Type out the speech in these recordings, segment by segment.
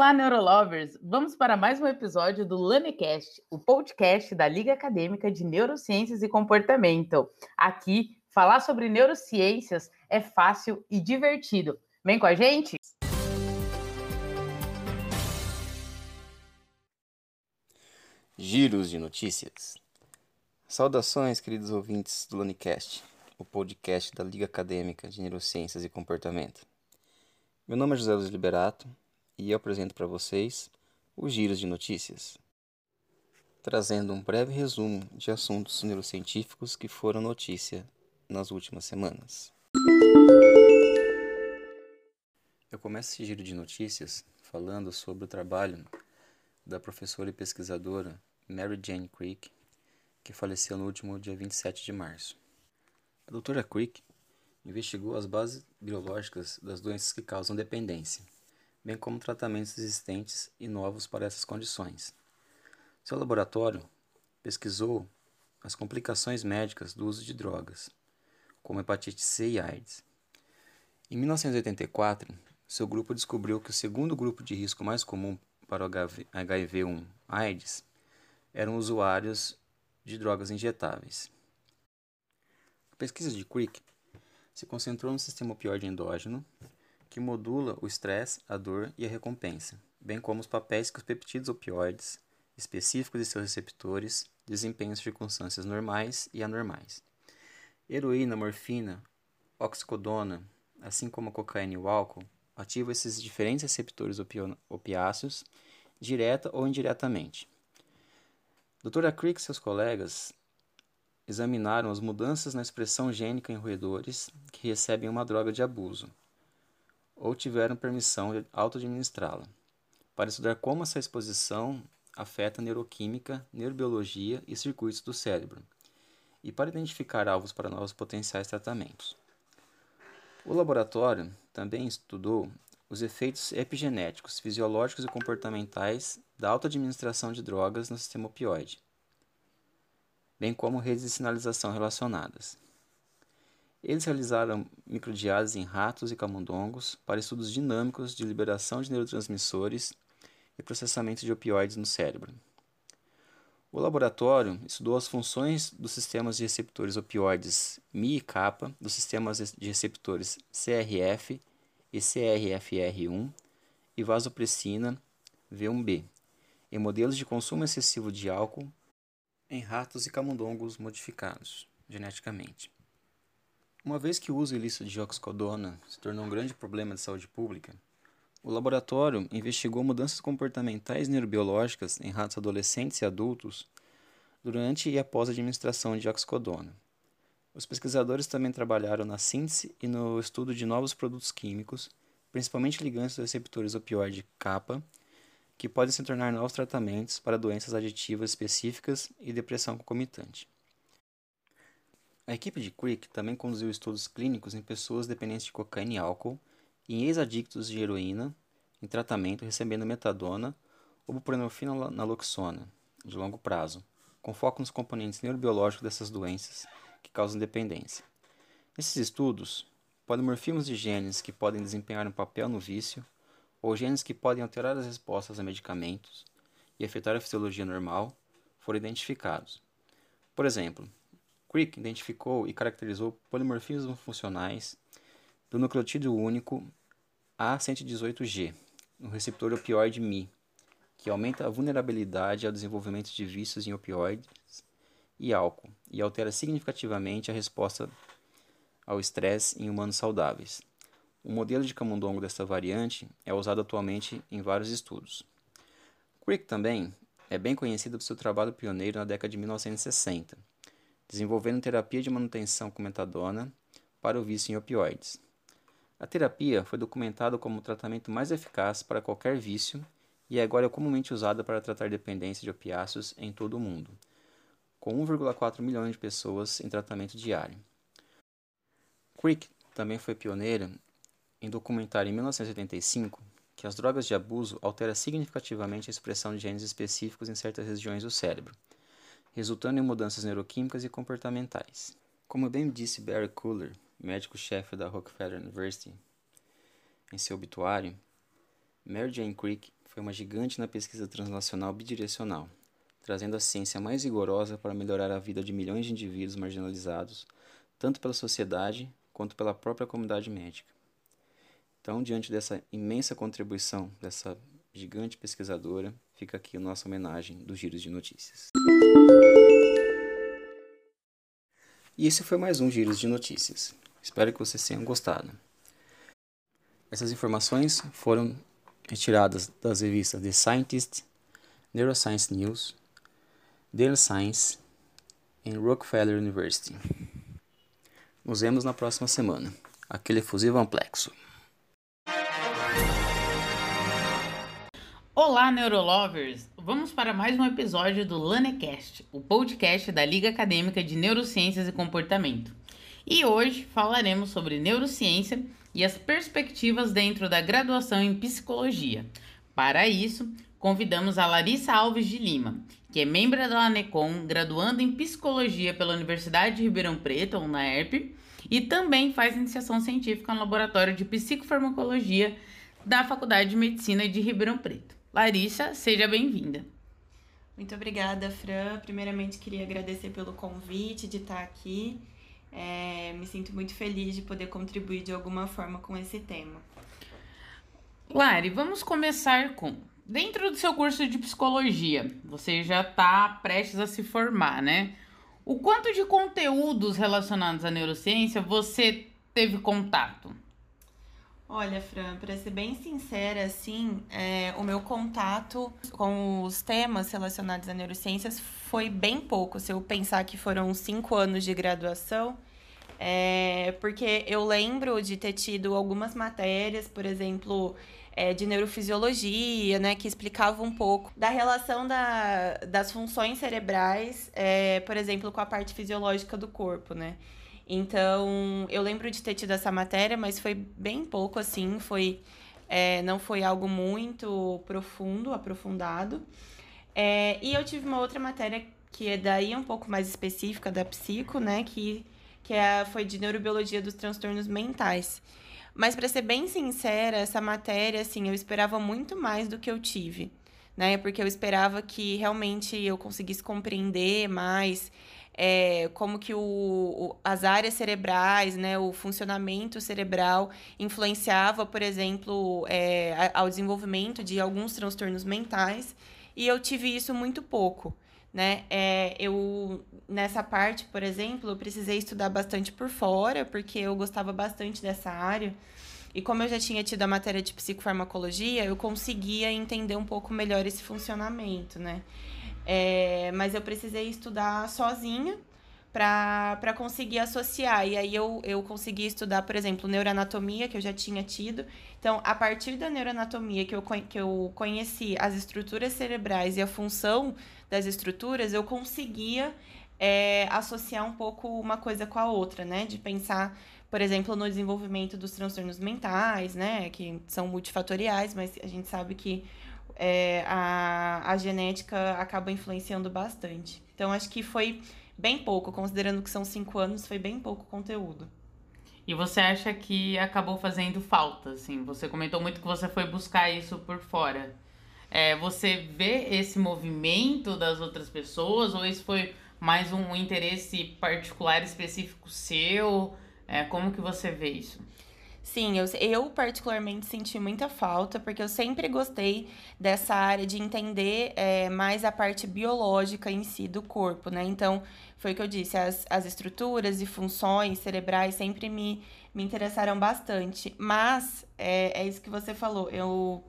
Olá, Neurolovers! Vamos para mais um episódio do LaneCast, o podcast da Liga Acadêmica de Neurociências e Comportamento. Aqui, falar sobre neurociências é fácil e divertido. Vem com a gente? Giros de notícias. Saudações, queridos ouvintes do LaneCast, o podcast da Liga Acadêmica de Neurociências e Comportamento. Meu nome é José Luiz Liberato e eu apresento para vocês os Giros de Notícias, trazendo um breve resumo de assuntos neurocientíficos que foram notícia nas últimas semanas. Eu começo esse giro de notícias falando sobre o trabalho da professora e pesquisadora Mary Jane Crick, que faleceu no último dia 27 de março. A doutora Crick investigou as bases biológicas das doenças que causam dependência bem como tratamentos existentes e novos para essas condições. Seu laboratório pesquisou as complicações médicas do uso de drogas, como hepatite C e AIDS. Em 1984, seu grupo descobriu que o segundo grupo de risco mais comum para o HIV-1 AIDS eram usuários de drogas injetáveis. A pesquisa de Crick se concentrou no sistema opioide endógeno, que modula o estresse, a dor e a recompensa, bem como os papéis que os peptídeos opioides, específicos de seus receptores, desempenham em circunstâncias normais e anormais. Heroína, morfina, oxicodona, assim como a cocaína e o álcool, ativam esses diferentes receptores opiáceos, direta ou indiretamente. Dra. Crick e seus colegas examinaram as mudanças na expressão gênica em roedores que recebem uma droga de abuso, ou tiveram permissão de auto-administrá-la, para estudar como essa exposição afeta neuroquímica, neurobiologia e circuitos do cérebro, e para identificar alvos para novos potenciais tratamentos. O laboratório também estudou os efeitos epigenéticos, fisiológicos e comportamentais da auto-administração de drogas no sistema opioide, bem como redes de sinalização relacionadas. Eles realizaram microdiálise em ratos e camundongos para estudos dinâmicos de liberação de neurotransmissores e processamento de opioides no cérebro. O laboratório estudou as funções dos sistemas de receptores opioides Mi e kappa, dos sistemas de receptores CRF e CRFR1 e vasopressina V1B em modelos de consumo excessivo de álcool em ratos e camundongos modificados geneticamente. Uma vez que o uso ilícito de oxicodona se tornou um grande problema de saúde pública, o laboratório investigou mudanças comportamentais neurobiológicas em ratos adolescentes e adultos durante e após a administração de oxicodona. Os pesquisadores também trabalharam na síntese e no estudo de novos produtos químicos, principalmente ligantes dos receptores opioide kappa, que podem se tornar novos tratamentos para doenças aditivas específicas e depressão concomitante. A equipe de Crick também conduziu estudos clínicos em pessoas dependentes de cocaína e álcool em ex-adictos de heroína em tratamento recebendo metadona ou buprenorfina naloxona de longo prazo, com foco nos componentes neurobiológicos dessas doenças que causam dependência. Nesses estudos, polimorfismos de genes que podem desempenhar um papel no vício ou genes que podem alterar as respostas a medicamentos e afetar a fisiologia normal foram identificados. Por exemplo, Crick identificou e caracterizou polimorfismos funcionais do nucleotídeo único A118G, no receptor opioide Mi, que aumenta a vulnerabilidade ao desenvolvimento de vícios em opioides e álcool e altera significativamente a resposta ao estresse em humanos saudáveis. O modelo de camundongo desta variante é usado atualmente em vários estudos. Crick também é bem conhecido por seu trabalho pioneiro na década de 1960 desenvolvendo terapia de manutenção com metadona para o vício em opioides. A terapia foi documentada como o tratamento mais eficaz para qualquer vício e agora é comumente usada para tratar dependência de opiáceos em todo o mundo, com 1,4 milhões de pessoas em tratamento diário. Crick também foi pioneira em documentar em 1985 que as drogas de abuso alteram significativamente a expressão de genes específicos em certas regiões do cérebro, resultando em mudanças neuroquímicas e comportamentais. Como bem disse Barry Cooler, médico-chefe da Rockefeller University, em seu obituário, Mary Jane Crick foi uma gigante na pesquisa translacional bidirecional, trazendo a ciência mais rigorosa para melhorar a vida de milhões de indivíduos marginalizados, tanto pela sociedade quanto pela própria comunidade médica. Então, diante dessa imensa contribuição dessa gigante pesquisadora, fica aqui a nossa homenagem dos Giros de Notícias. E esse foi mais um Giros de Notícias. Espero que vocês tenham gostado. Essas informações foram retiradas das revistas The Scientist, Neuroscience News, Daily Science e Rockefeller University. Nos vemos na próxima semana. Aquele fusivo amplexo. Olá, Neurolovers! Vamos para mais um episódio do LaneCast, o podcast da Liga Acadêmica de Neurociências e Comportamento. E hoje falaremos sobre neurociência e as perspectivas dentro da graduação em psicologia. Para isso, convidamos a Larissa Alves de Lima, que é membro da LANECOM, graduando em psicologia pela Universidade de Ribeirão Preto, ou UNAERP, e também faz iniciação científica no Laboratório de Psicofarmacologia da Faculdade de Medicina de Ribeirão Preto. Larissa, seja bem-vinda. Muito obrigada, Fran. Primeiramente, queria agradecer pelo convite de estar aqui. É, me sinto muito feliz de poder contribuir de alguma forma com esse tema. Lari, vamos começar com. Dentro do seu curso de psicologia, você já está prestes a se formar, né? O quanto de conteúdos relacionados à neurociência você teve contato? Olha, Fran, para ser bem sincera, assim, é, o meu contato com os temas relacionados à neurociências foi bem pouco. Se eu pensar que foram cinco anos de graduação, é, porque eu lembro de ter tido algumas matérias, por exemplo, é, de neurofisiologia, né, que explicava um pouco da relação da, das funções cerebrais, é, por exemplo, com a parte fisiológica do corpo, né? Então, eu lembro de ter tido essa matéria, mas foi bem pouco assim, foi é, não foi algo muito profundo, aprofundado. É, e eu tive uma outra matéria que é daí um pouco mais específica da psico, né, que, que é, foi de neurobiologia dos transtornos mentais. Mas para ser bem sincera, essa matéria, assim, eu esperava muito mais do que eu tive, né? Porque eu esperava que realmente eu conseguisse compreender mais é, como que o, o, as áreas cerebrais, né, o funcionamento cerebral influenciava, por exemplo, é, ao desenvolvimento de alguns transtornos mentais, e eu tive isso muito pouco. Né? É, eu, nessa parte, por exemplo, eu precisei estudar bastante por fora, porque eu gostava bastante dessa área. E como eu já tinha tido a matéria de psicofarmacologia, eu conseguia entender um pouco melhor esse funcionamento, né? É, mas eu precisei estudar sozinha para conseguir associar. E aí eu, eu consegui estudar, por exemplo, neuroanatomia, que eu já tinha tido. Então, a partir da neuroanatomia, que eu, que eu conheci as estruturas cerebrais e a função das estruturas, eu conseguia é, associar um pouco uma coisa com a outra, né? De pensar, por exemplo, no desenvolvimento dos transtornos mentais, né? Que são multifatoriais, mas a gente sabe que é, a, a genética acaba influenciando bastante. Então, acho que foi bem pouco, considerando que são cinco anos, foi bem pouco conteúdo. E você acha que acabou fazendo falta, assim? Você comentou muito que você foi buscar isso por fora. É, você vê esse movimento das outras pessoas ou isso foi mais um interesse particular específico seu? É, como que você vê isso? Sim, eu, eu particularmente senti muita falta, porque eu sempre gostei dessa área de entender é, mais a parte biológica em si do corpo, né? Então, foi o que eu disse, as, as estruturas e funções cerebrais sempre me, me interessaram bastante. Mas, é, é isso que você falou, eu,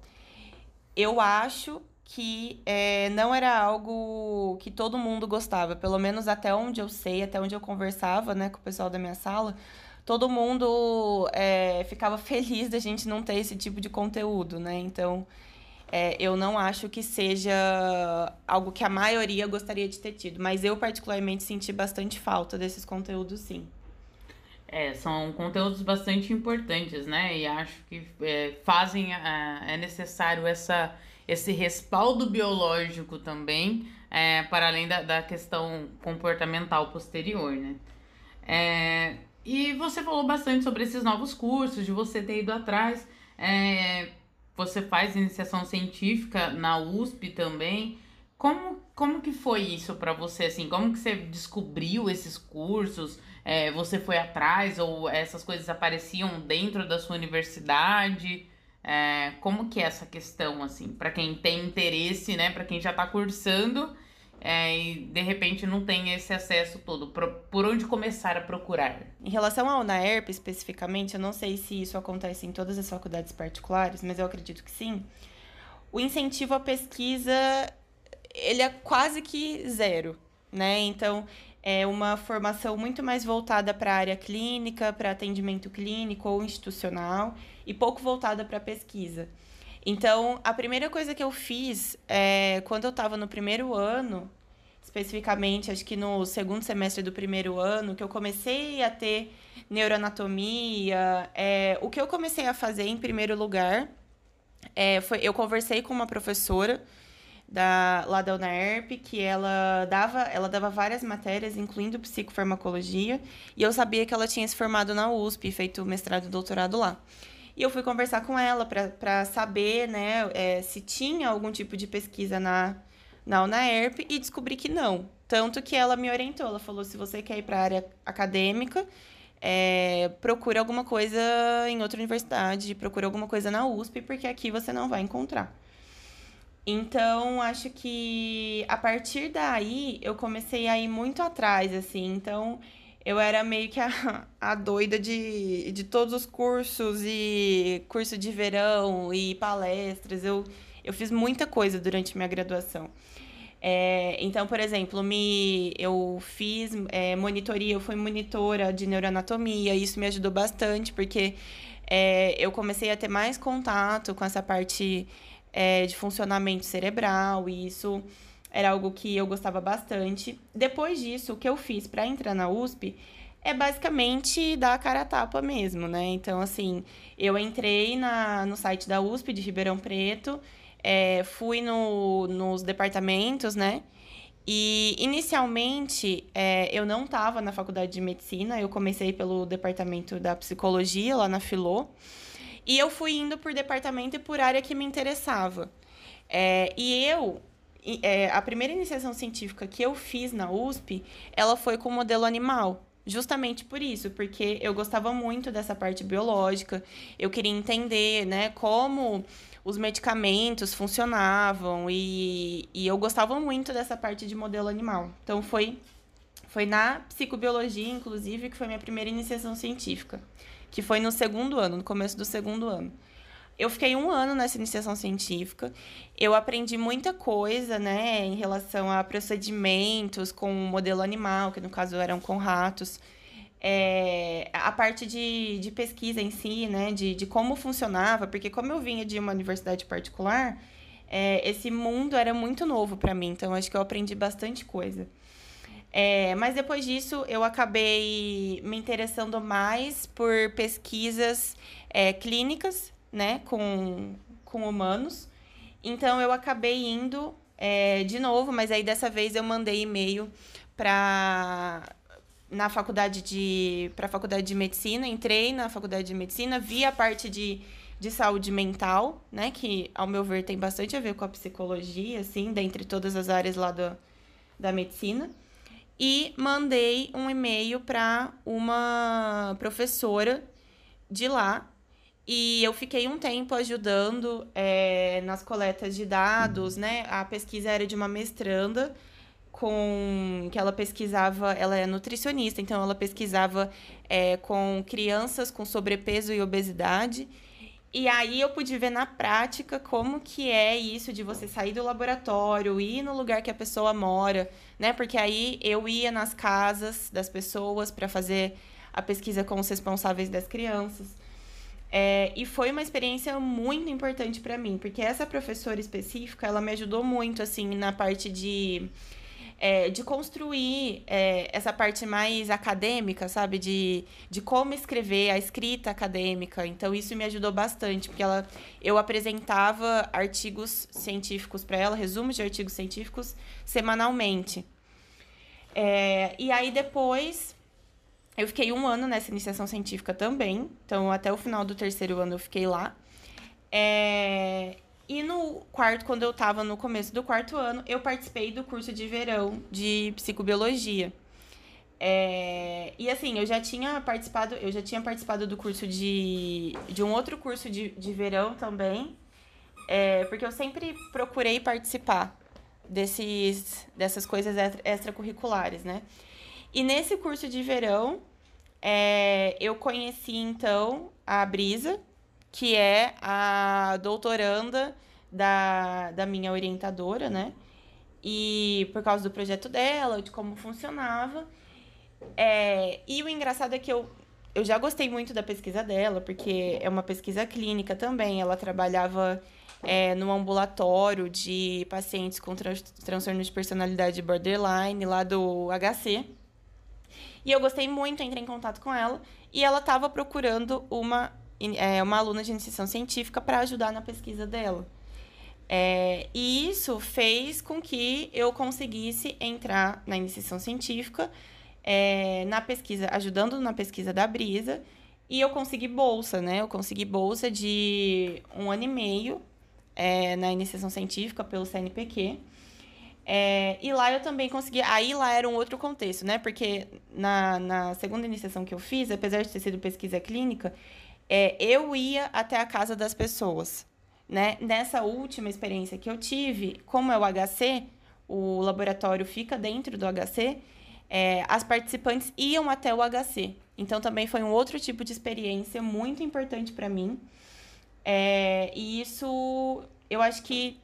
eu acho que é, não era algo que todo mundo gostava, pelo menos até onde eu sei, até onde eu conversava né, com o pessoal da minha sala todo mundo é, ficava feliz da gente não ter esse tipo de conteúdo, né? Então, é, eu não acho que seja algo que a maioria gostaria de ter tido, mas eu particularmente senti bastante falta desses conteúdos, sim. É, são conteúdos bastante importantes, né? E acho que é, fazem, é necessário essa, esse respaldo biológico também, é, para além da, da questão comportamental posterior, né? É, e você falou bastante sobre esses novos cursos, de você ter ido atrás. É, você faz iniciação científica na USP também. Como, como que foi isso para você, assim? Como que você descobriu esses cursos? É, você foi atrás ou essas coisas apareciam dentro da sua universidade? É, como que é essa questão, assim, para quem tem interesse, né? Para quem já está cursando é, e de repente não tem esse acesso todo. Por, onde começar a procurar? Em relação ao UNAERP especificamente, eu não sei se isso acontece em todas as faculdades particulares, mas eu acredito que sim. O incentivo à pesquisa ele é quase que zero, né? Então é uma formação muito mais voltada para a área clínica, para atendimento clínico ou institucional e pouco voltada para pesquisa. Então, a primeira coisa que eu fiz é, quando eu estava no primeiro ano, especificamente, acho que no segundo semestre do primeiro ano, que eu comecei a ter neuroanatomia, é, o que eu comecei a fazer em primeiro lugar é, foi eu conversei com uma professora da, lá da UNAERP, que ela dava, ela dava várias matérias, incluindo psicofarmacologia, e eu sabia que ela tinha se formado na USP, feito mestrado e doutorado lá. E eu fui conversar com ela para saber né, é, se tinha algum tipo de pesquisa na, na UNAERP e descobri que não. Tanto que ela me orientou, ela falou, se você quer ir para a área acadêmica, é, procura alguma coisa em outra universidade, procura alguma coisa na USP, porque aqui você não vai encontrar. Então, acho que a partir daí eu comecei a ir muito atrás, assim. Então, eu era meio que a, a doida de, de todos os cursos e curso de verão e palestras. Eu, eu fiz muita coisa durante minha graduação. É, então, por exemplo, me, eu fiz é, monitoria, eu fui monitora de neuroanatomia, isso me ajudou bastante, porque é, eu comecei a ter mais contato com essa parte é, de funcionamento cerebral, e isso era algo que eu gostava bastante. Depois disso, o que eu fiz para entrar na USP é basicamente dar a cara a tapa mesmo, né? Então, assim, eu entrei na, no site da USP de Ribeirão Preto, é, fui no, nos departamentos, né? E inicialmente é, eu não estava na faculdade de medicina, eu comecei pelo departamento da psicologia lá na Filô. E eu fui indo por departamento e por área que me interessava. É, e eu é, a primeira iniciação científica que eu fiz na USP, ela foi com modelo animal. Justamente por isso, porque eu gostava muito dessa parte biológica, eu queria entender, né, como os medicamentos funcionavam e, e eu gostava muito dessa parte de modelo animal. Então foi foi na psicobiologia, inclusive, que foi minha primeira iniciação científica, que foi no segundo ano, no começo do segundo ano. Eu fiquei um ano nessa iniciação científica. Eu aprendi muita coisa, né, em relação a procedimentos com o modelo animal, que no caso eram com ratos. É, a parte de, de pesquisa em si, né, de, de como funcionava, porque como eu vinha de uma universidade particular, é, esse mundo era muito novo para mim, então acho que eu aprendi bastante coisa. É, mas depois disso, eu acabei me interessando mais por pesquisas é, clínicas, né, com, com humanos. Então eu acabei indo é, de novo, mas aí dessa vez eu mandei e-mail para na faculdade de para a faculdade de medicina, entrei na faculdade de medicina, vi a parte de, de saúde mental, né, que ao meu ver tem bastante a ver com a psicologia, assim, dentre todas as áreas lá do, da medicina. E mandei um e-mail para uma professora de lá e eu fiquei um tempo ajudando é, nas coletas de dados, né? A pesquisa era de uma mestranda com que ela pesquisava, ela é nutricionista, então ela pesquisava é, com crianças com sobrepeso e obesidade. E aí eu pude ver na prática como que é isso de você sair do laboratório, ir no lugar que a pessoa mora, né? Porque aí eu ia nas casas das pessoas para fazer a pesquisa com os responsáveis das crianças. É, e foi uma experiência muito importante para mim, porque essa professora específica, ela me ajudou muito, assim, na parte de, é, de construir é, essa parte mais acadêmica, sabe? De, de como escrever a escrita acadêmica. Então, isso me ajudou bastante, porque ela, eu apresentava artigos científicos para ela, resumos de artigos científicos, semanalmente. É, e aí, depois eu fiquei um ano nessa iniciação científica também. Então, até o final do terceiro ano eu fiquei lá. É... E no quarto, quando eu estava no começo do quarto ano, eu participei do curso de verão de psicobiologia. É... E assim, eu já tinha participado, eu já tinha participado do curso de, de um outro curso de, de verão também, é... porque eu sempre procurei participar desses, dessas coisas extracurriculares, né? E nesse curso de verão, é... eu conheci então a Brisa, que é a doutoranda da, da minha orientadora, né? E por causa do projeto dela, de como funcionava. É, e o engraçado é que eu, eu já gostei muito da pesquisa dela, porque é uma pesquisa clínica também. Ela trabalhava é, ambulatório de pacientes com transtorno de personalidade borderline, lá do HC. E eu gostei muito, entrei em contato com ela. E ela estava procurando uma, é, uma aluna de iniciação científica para ajudar na pesquisa dela. É, e isso fez com que eu conseguisse entrar na iniciação científica é, na pesquisa, ajudando na pesquisa da Brisa, e eu consegui bolsa, né? Eu consegui bolsa de um ano e meio é, na iniciação científica pelo CNPq. É, e lá eu também consegui. Aí lá era um outro contexto, né? Porque na, na segunda iniciação que eu fiz, apesar de ter sido pesquisa clínica, é, eu ia até a casa das pessoas. Né? Nessa última experiência que eu tive, como é o HC, o laboratório fica dentro do HC, é, as participantes iam até o HC. Então também foi um outro tipo de experiência muito importante para mim. É, e isso, eu acho que.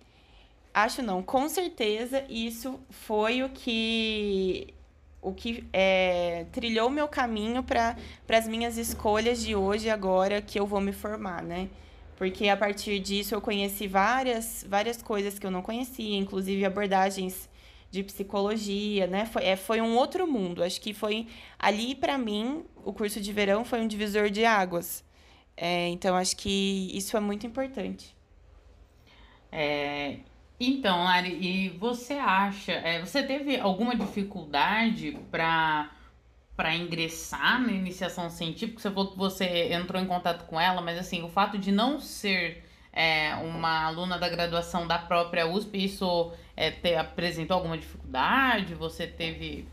Acho não, com certeza isso foi o que o que é, trilhou meu caminho para as minhas escolhas de hoje agora que eu vou me formar, né? Porque a partir disso eu conheci várias, várias coisas que eu não conhecia, inclusive abordagens de psicologia, né? Foi, é, foi um outro mundo. Acho que foi ali para mim o curso de verão foi um divisor de águas. É, então acho que isso é muito importante. É, então, Lari, e você acha, é, você teve alguma dificuldade para para ingressar na iniciação científica? Você falou que você entrou em contato com ela, mas assim, o fato de não ser é, uma aluna da graduação da própria USP, isso é, te, apresentou alguma dificuldade? Você teve.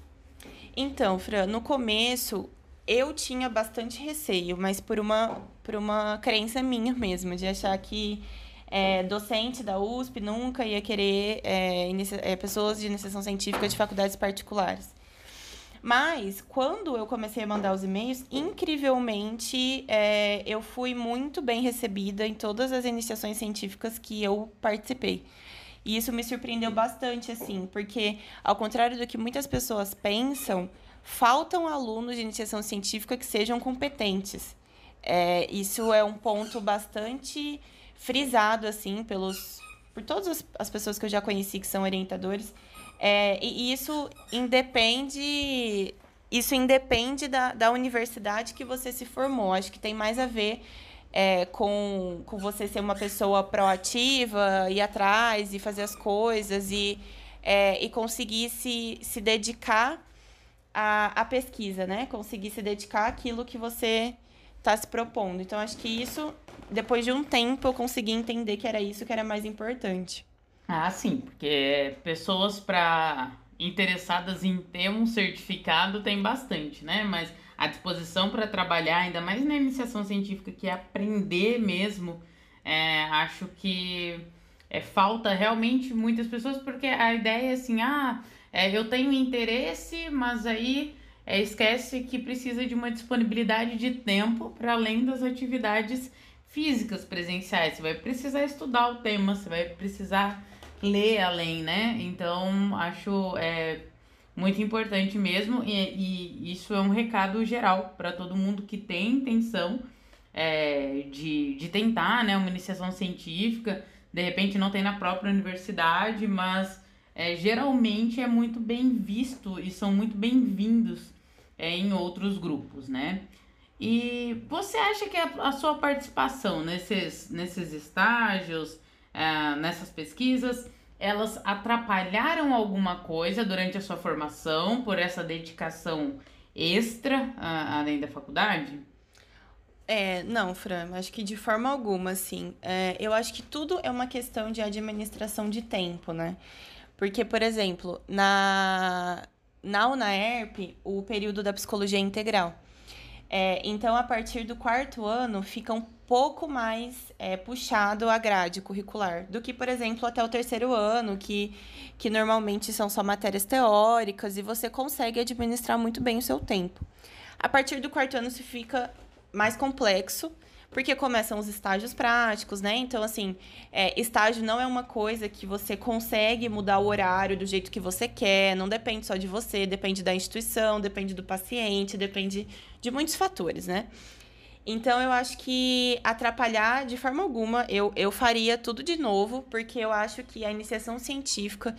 Então, Fran, no começo eu tinha bastante receio, mas por uma, por uma crença minha mesmo, de achar que é, docente da USP nunca ia querer é, é, pessoas de iniciação científica de faculdades particulares. Mas, quando eu comecei a mandar os e-mails, incrivelmente, é, eu fui muito bem recebida em todas as iniciações científicas que eu participei. E isso me surpreendeu bastante, assim, porque, ao contrário do que muitas pessoas pensam, faltam alunos de iniciação científica que sejam competentes. É, isso é um ponto bastante frisado, assim, pelos, por todas as pessoas que eu já conheci que são orientadores. É, e isso independe. Isso independe da, da universidade que você se formou. Acho que tem mais a ver é, com, com você ser uma pessoa proativa, ir atrás e fazer as coisas e, é, e conseguir se, se dedicar à, à pesquisa, né? Conseguir se dedicar àquilo que você está se propondo. Então, acho que isso, depois de um tempo, eu consegui entender que era isso que era mais importante. Ah, sim, porque pessoas para interessadas em ter um certificado tem bastante, né? Mas a disposição para trabalhar, ainda mais na iniciação científica, que é aprender mesmo, é, acho que é, falta realmente muitas pessoas, porque a ideia é assim, ah, é, eu tenho interesse, mas aí é, esquece que precisa de uma disponibilidade de tempo para além das atividades físicas presenciais. Você vai precisar estudar o tema, você vai precisar ler além, né? Então, acho é, muito importante mesmo, e, e isso é um recado geral para todo mundo que tem intenção é, de, de tentar né, uma iniciação científica, de repente não tem na própria universidade, mas é, geralmente é muito bem visto e são muito bem-vindos é, em outros grupos, né? E você acha que a, a sua participação nesses, nesses estágios, é, nessas pesquisas, elas atrapalharam alguma coisa durante a sua formação por essa dedicação extra além da faculdade? É, não, Fran, acho que de forma alguma, assim. É, eu acho que tudo é uma questão de administração de tempo, né? Porque, por exemplo, na, na UNAERP, o período da psicologia é integral. É, então, a partir do quarto ano, fica um pouco mais é, puxado a grade curricular do que, por exemplo, até o terceiro ano, que, que normalmente são só matérias teóricas e você consegue administrar muito bem o seu tempo. A partir do quarto ano, se fica mais complexo, porque começam os estágios práticos, né? Então, assim, é, estágio não é uma coisa que você consegue mudar o horário do jeito que você quer, não depende só de você, depende da instituição, depende do paciente, depende de muitos fatores, né? Então, eu acho que atrapalhar de forma alguma, eu, eu faria tudo de novo, porque eu acho que a iniciação científica,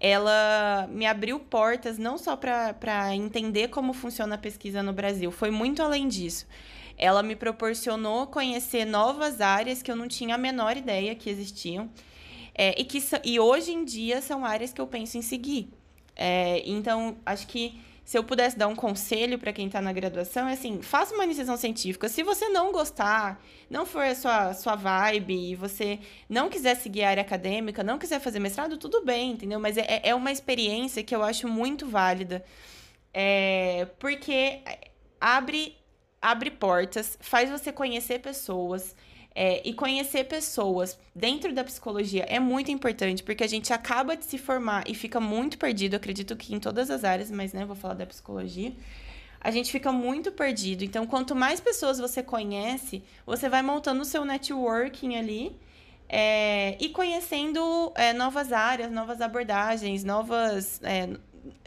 ela me abriu portas não só para entender como funciona a pesquisa no Brasil, foi muito além disso ela me proporcionou conhecer novas áreas que eu não tinha a menor ideia que existiam. É, e que e hoje em dia são áreas que eu penso em seguir. É, então, acho que se eu pudesse dar um conselho para quem está na graduação, é assim: faça uma iniciação científica. Se você não gostar, não for a sua, sua vibe, e você não quiser seguir a área acadêmica, não quiser fazer mestrado, tudo bem, entendeu? Mas é, é uma experiência que eu acho muito válida. É, porque abre abre portas, faz você conhecer pessoas. É, e conhecer pessoas dentro da psicologia é muito importante, porque a gente acaba de se formar e fica muito perdido. acredito que em todas as áreas, mas né, vou falar da psicologia. A gente fica muito perdido. Então, quanto mais pessoas você conhece, você vai montando o seu networking ali é, e conhecendo é, novas áreas, novas abordagens, novas. É,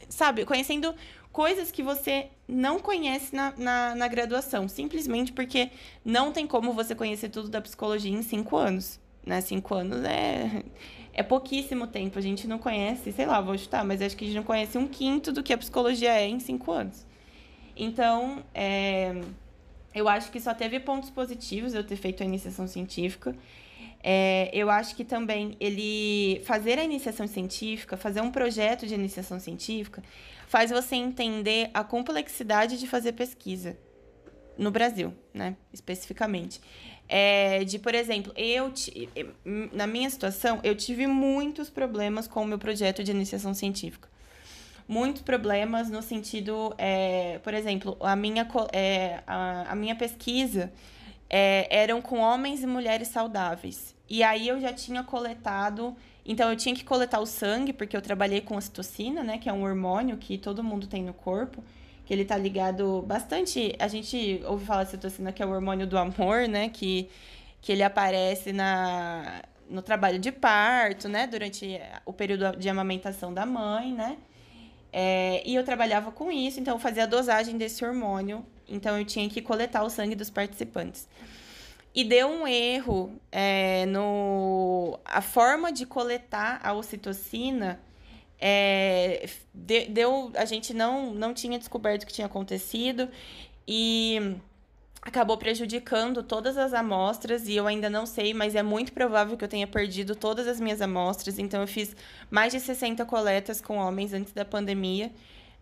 sabe, conhecendo coisas que você não conhece na, na, na, graduação, simplesmente porque não tem como você conhecer tudo da psicologia em cinco anos. Né? Cinco anos é, é pouquíssimo tempo. A gente não conhece, sei lá, vou chutar, mas acho que a gente não conhece um quinto do que a psicologia é em cinco anos. Então, é, eu acho que só teve pontos positivos eu ter feito a iniciação científica. É, eu acho que também ele fazer a iniciação científica, fazer um projeto de iniciação científica, faz você entender a complexidade de fazer pesquisa no Brasil, né? Especificamente. É, de, por exemplo, eu na minha situação, eu tive muitos problemas com o meu projeto de iniciação científica. Muitos problemas no sentido, é, por exemplo, a minha, é, a, a minha pesquisa é, eram com homens e mulheres saudáveis. E aí eu já tinha coletado então eu tinha que coletar o sangue, porque eu trabalhei com ocitocina, né? Que é um hormônio que todo mundo tem no corpo. Que ele tá ligado bastante. A gente ouve falar de ocitocina, que é o hormônio do amor, né? Que, que ele aparece na, no trabalho de parto, né? Durante o período de amamentação da mãe, né? É, e eu trabalhava com isso, então eu fazia a dosagem desse hormônio. Então eu tinha que coletar o sangue dos participantes e deu um erro é, no a forma de coletar a ocitocina é, deu a gente não não tinha descoberto o que tinha acontecido e acabou prejudicando todas as amostras e eu ainda não sei, mas é muito provável que eu tenha perdido todas as minhas amostras. Então eu fiz mais de 60 coletas com homens antes da pandemia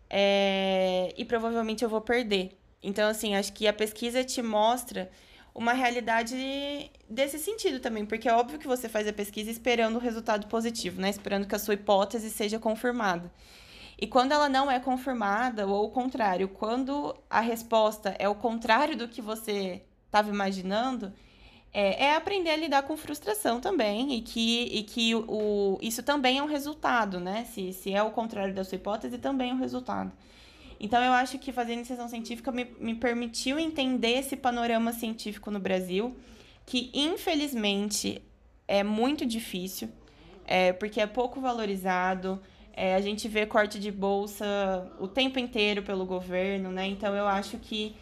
é, e provavelmente eu vou perder. Então assim, acho que a pesquisa te mostra uma realidade desse sentido também, porque é óbvio que você faz a pesquisa esperando o resultado positivo, né? Esperando que a sua hipótese seja confirmada. E quando ela não é confirmada, ou o contrário, quando a resposta é o contrário do que você estava imaginando, é, é, aprender a lidar com frustração também, e que, e que o, isso também é um resultado, né? Se, se é o contrário da sua hipótese, também é um resultado. Então, eu acho que fazer iniciação científica me, me permitiu entender esse panorama científico no Brasil, que infelizmente é muito difícil, é, porque é pouco valorizado. É, a gente vê corte de bolsa o tempo inteiro pelo governo, né? Então, eu acho que,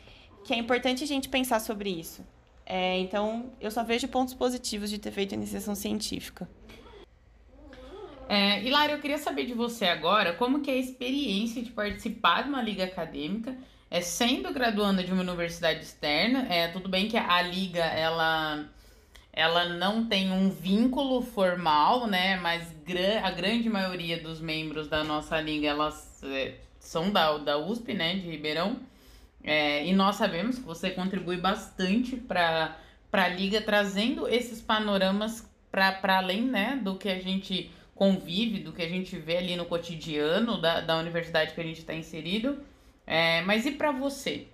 que é importante a gente pensar sobre isso. É, então, eu só vejo pontos positivos de ter feito iniciação científica. É, Hilário, eu queria saber de você agora como que é a experiência de participar de uma liga acadêmica, é, sendo graduanda de uma universidade externa. É, tudo bem que a liga ela, ela não tem um vínculo formal, né? Mas a grande maioria dos membros da nossa liga elas é, são da, da USP, né? De Ribeirão. É, e nós sabemos que você contribui bastante para a Liga, trazendo esses panoramas para além né, do que a gente convive, do que a gente vê ali no cotidiano da, da universidade que a gente está inserido. É, mas e para você?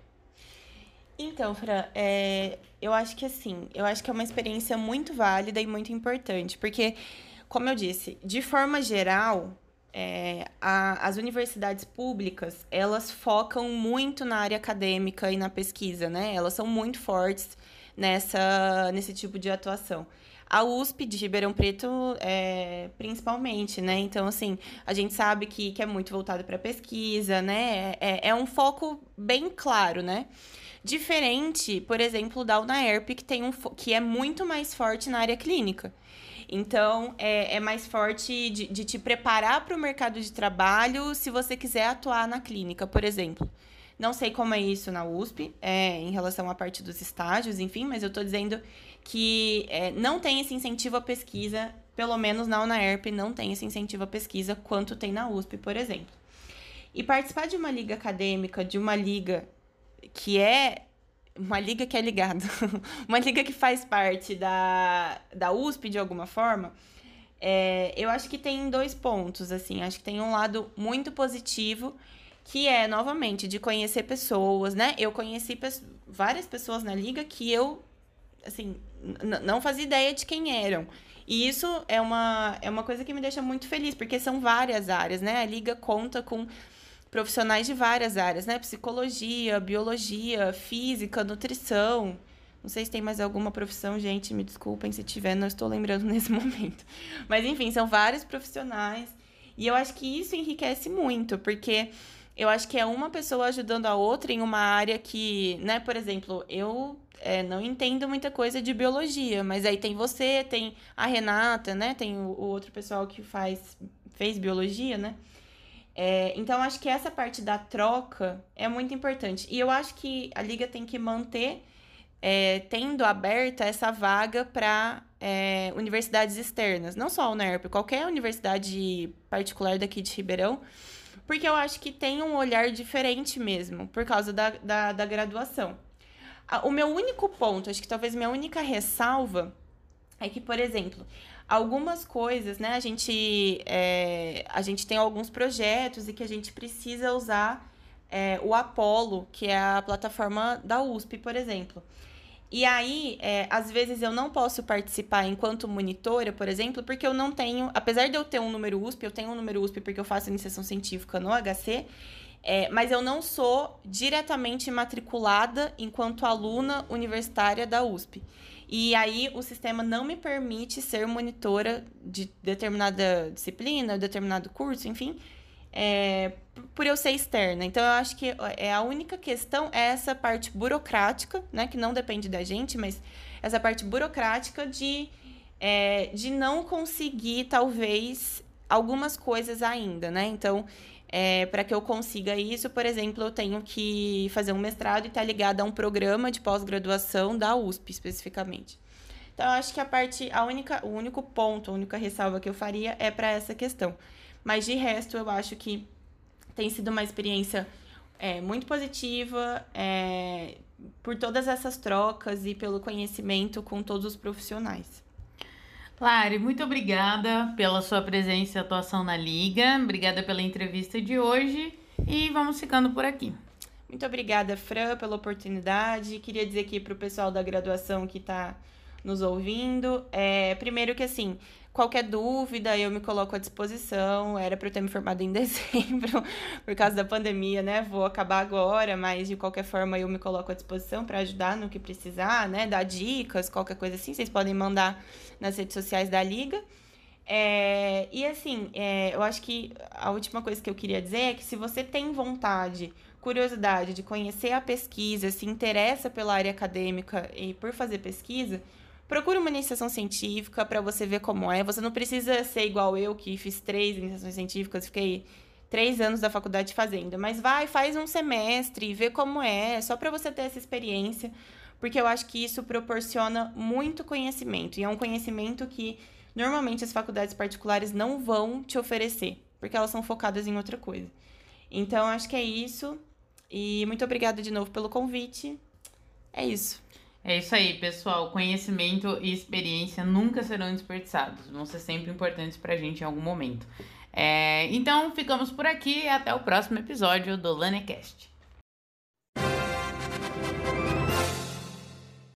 Então, Fran, é, eu acho que assim, eu acho que é uma experiência muito válida e muito importante, porque, como eu disse, de forma geral, é, a, as universidades públicas, elas focam muito na área acadêmica e na pesquisa, né? Elas são muito fortes nessa, nesse tipo de atuação. A USP de Ribeirão Preto, é, principalmente, né? Então, assim, a gente sabe que, que é muito voltado para pesquisa, né? É, é um foco bem claro, né? Diferente, por exemplo, da UNAERP, que, tem um, que é muito mais forte na área clínica. Então, é, é mais forte de, de te preparar para o mercado de trabalho se você quiser atuar na clínica, por exemplo. Não sei como é isso na USP, é, em relação à parte dos estágios, enfim, mas eu estou dizendo que é, não tem esse incentivo à pesquisa, pelo menos na UNAERP não tem esse incentivo à pesquisa quanto tem na USP, por exemplo. E participar de uma liga acadêmica, de uma liga que é uma liga que é ligada, uma liga que faz parte da, da USP de alguma forma, é, eu acho que tem dois pontos, assim, acho que tem um lado muito positivo, que é, novamente, de conhecer pessoas, né? Eu conheci pe várias pessoas na liga que eu, assim, não fazia ideia de quem eram. E isso é uma, é uma coisa que me deixa muito feliz, porque são várias áreas, né? A liga conta com profissionais de várias áreas, né? Psicologia, biologia, física, nutrição. Não sei se tem mais alguma profissão, gente, me desculpem se tiver, não estou lembrando nesse momento. Mas enfim, são vários profissionais. E eu acho que isso enriquece muito, porque eu acho que é uma pessoa ajudando a outra em uma área que, né, por exemplo, eu é, não entendo muita coisa de biologia, mas aí tem você, tem a Renata, né? Tem o, o outro pessoal que faz fez biologia, né? É, então, acho que essa parte da troca é muito importante. E eu acho que a Liga tem que manter é, tendo aberta essa vaga para é, universidades externas. Não só a UNERP, qualquer universidade particular daqui de Ribeirão. Porque eu acho que tem um olhar diferente mesmo, por causa da, da, da graduação. O meu único ponto, acho que talvez minha única ressalva, é que, por exemplo, algumas coisas, né? A gente, é, a gente tem alguns projetos e que a gente precisa usar é, o Apollo, que é a plataforma da USP, por exemplo. E aí, é, às vezes eu não posso participar enquanto monitora, por exemplo, porque eu não tenho, apesar de eu ter um número USP, eu tenho um número USP porque eu faço iniciação científica no HC, é, mas eu não sou diretamente matriculada enquanto aluna universitária da USP. E aí o sistema não me permite ser monitora de determinada disciplina, determinado curso, enfim, é, por eu ser externa. Então eu acho que é a única questão é essa parte burocrática, né, que não depende da gente, mas essa parte burocrática de é, de não conseguir talvez algumas coisas ainda, né? Então é, para que eu consiga isso, por exemplo, eu tenho que fazer um mestrado e estar tá ligado a um programa de pós-graduação da USP, especificamente. Então, eu acho que a parte, a única, o único ponto, a única ressalva que eu faria é para essa questão. Mas de resto, eu acho que tem sido uma experiência é, muito positiva é, por todas essas trocas e pelo conhecimento com todos os profissionais. Lari, muito obrigada pela sua presença e atuação na Liga. Obrigada pela entrevista de hoje e vamos ficando por aqui. Muito obrigada, Fran, pela oportunidade. Queria dizer aqui para o pessoal da graduação que está nos ouvindo. É, primeiro que assim, Qualquer dúvida, eu me coloco à disposição. Era para eu ter me formado em dezembro, por causa da pandemia, né? Vou acabar agora, mas de qualquer forma eu me coloco à disposição para ajudar no que precisar, né? Dar dicas, qualquer coisa assim. Vocês podem mandar nas redes sociais da Liga. É, e assim, é, eu acho que a última coisa que eu queria dizer é que se você tem vontade, curiosidade de conhecer a pesquisa, se interessa pela área acadêmica e por fazer pesquisa, Procure uma iniciação científica para você ver como é. Você não precisa ser igual eu, que fiz três iniciações científicas, fiquei três anos da faculdade fazendo. Mas vai, faz um semestre, vê como é, só para você ter essa experiência, porque eu acho que isso proporciona muito conhecimento. E é um conhecimento que normalmente as faculdades particulares não vão te oferecer, porque elas são focadas em outra coisa. Então, acho que é isso. E muito obrigada de novo pelo convite. É isso. É isso aí, pessoal. Conhecimento e experiência nunca serão desperdiçados. Vão ser sempre importantes pra gente em algum momento. É, então, ficamos por aqui. Até o próximo episódio do LaneCast.